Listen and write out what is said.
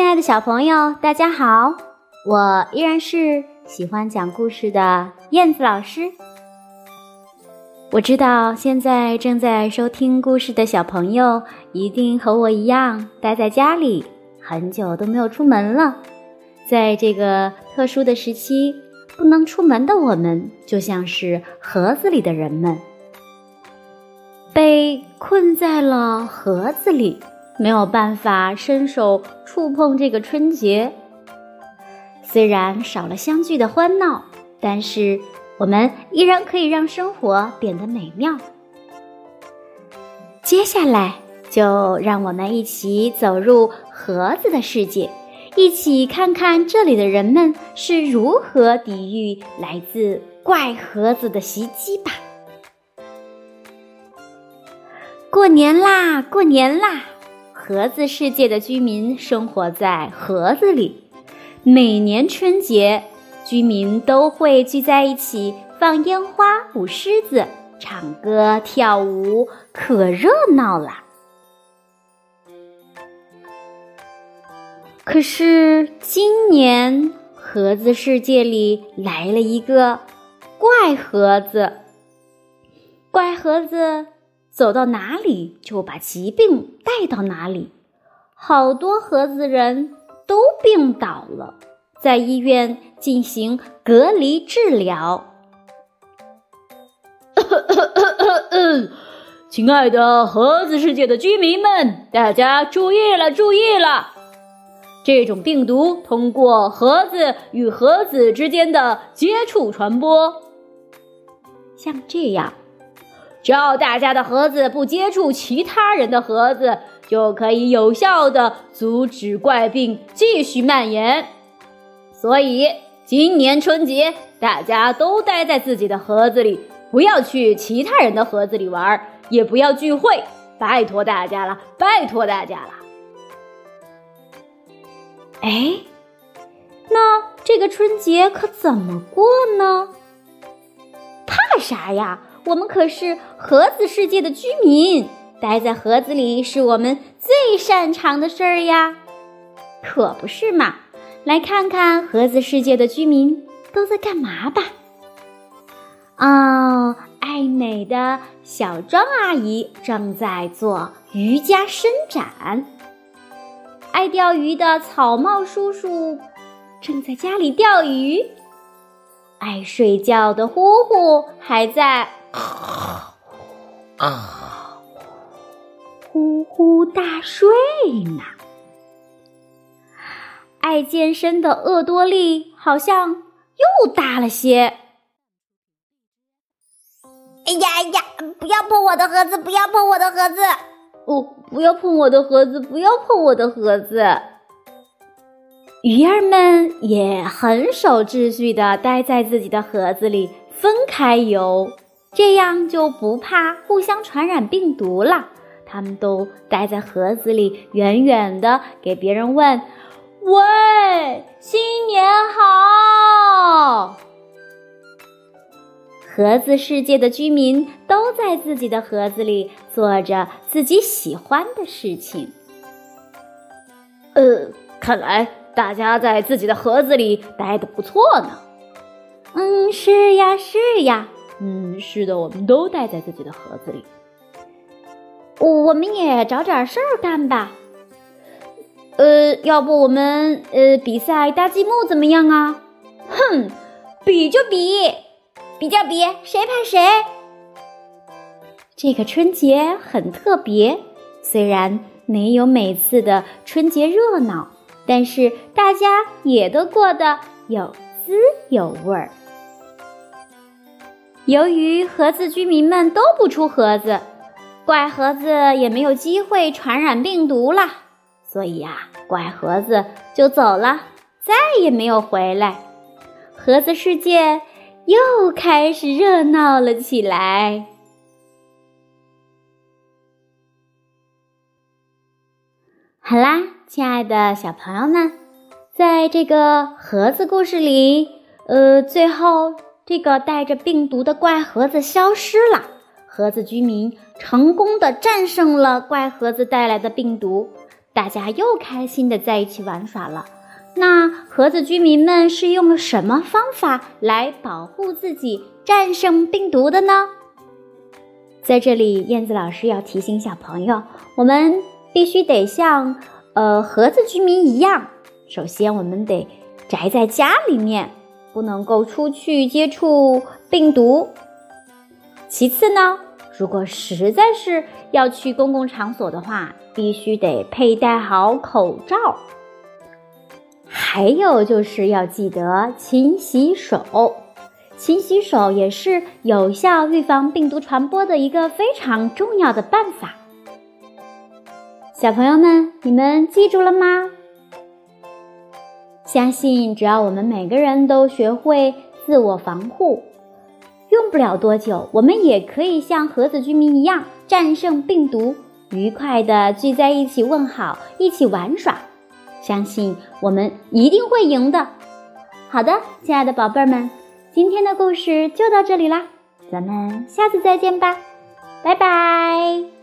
亲爱的小朋友，大家好！我依然是喜欢讲故事的燕子老师。我知道现在正在收听故事的小朋友，一定和我一样待在家里，很久都没有出门了。在这个特殊的时期，不能出门的我们，就像是盒子里的人们，被困在了盒子里。没有办法伸手触碰这个春节，虽然少了相聚的欢闹，但是我们依然可以让生活变得美妙。接下来，就让我们一起走入盒子的世界，一起看看这里的人们是如何抵御来自怪盒子的袭击吧。过年啦，过年啦！盒子世界的居民生活在盒子里。每年春节，居民都会聚在一起放烟花、舞狮子、唱歌、跳舞，可热闹了。可是今年，盒子世界里来了一个怪盒子。怪盒子。走到哪里就把疾病带到哪里，好多盒子人都病倒了，在医院进行隔离治疗。亲爱的盒子世界的居民们，大家注意了，注意了！这种病毒通过盒子与盒子之间的接触传播，像这样。只要大家的盒子不接触其他人的盒子，就可以有效的阻止怪病继续蔓延。所以，今年春节大家都待在自己的盒子里，不要去其他人的盒子里玩，也不要聚会，拜托大家了，拜托大家了。哎，那这个春节可怎么过呢？怕啥呀？我们可是盒子世界的居民，待在盒子里是我们最擅长的事儿呀，可不是嘛？来看看盒子世界的居民都在干嘛吧。哦，爱美的小庄阿姨正在做瑜伽伸展，爱钓鱼的草帽叔叔正在家里钓鱼，爱睡觉的呼呼还在。啊，呼呼大睡呢。爱健身的厄多利好像又大了些。哎呀呀！不要碰我的盒子！不要碰我的盒子！哦，不要碰我的盒子！不要碰我的盒子！鱼儿们也很守秩序的待在自己的盒子里，分开游。这样就不怕互相传染病毒了。他们都待在盒子里，远远的给别人问：“喂，新年好！”盒子世界的居民都在自己的盒子里做着自己喜欢的事情。呃，看来大家在自己的盒子里待的不错呢。嗯，是呀，是呀。嗯，是的，我们都待在自己的盒子里。我们也找点事儿干吧。呃，要不我们呃比赛搭积木怎么样啊？哼，比就比，比较比，谁怕谁？这个春节很特别，虽然没有每次的春节热闹，但是大家也都过得有滋有味儿。由于盒子居民们都不出盒子，怪盒子也没有机会传染病毒了，所以呀，怪盒子就走了，再也没有回来。盒子世界又开始热闹了起来。好啦，亲爱的小朋友们，在这个盒子故事里，呃，最后。这个带着病毒的怪盒子消失了，盒子居民成功的战胜了怪盒子带来的病毒，大家又开心的在一起玩耍了。那盒子居民们是用了什么方法来保护自己、战胜病毒的呢？在这里，燕子老师要提醒小朋友，我们必须得像呃盒子居民一样，首先我们得宅在家里面，不能够出去接触病毒。其次呢，如果实在是要去公共场所的话，必须得佩戴好口罩。还有就是要记得勤洗手，勤洗手也是有效预防病毒传播的一个非常重要的办法。小朋友们，你们记住了吗？相信只要我们每个人都学会自我防护，用不了多久，我们也可以像盒子居民一样战胜病毒，愉快的聚在一起问好，一起玩耍。相信我们一定会赢的。好的，亲爱的宝贝儿们，今天的故事就到这里啦，咱们下次再见吧，拜拜。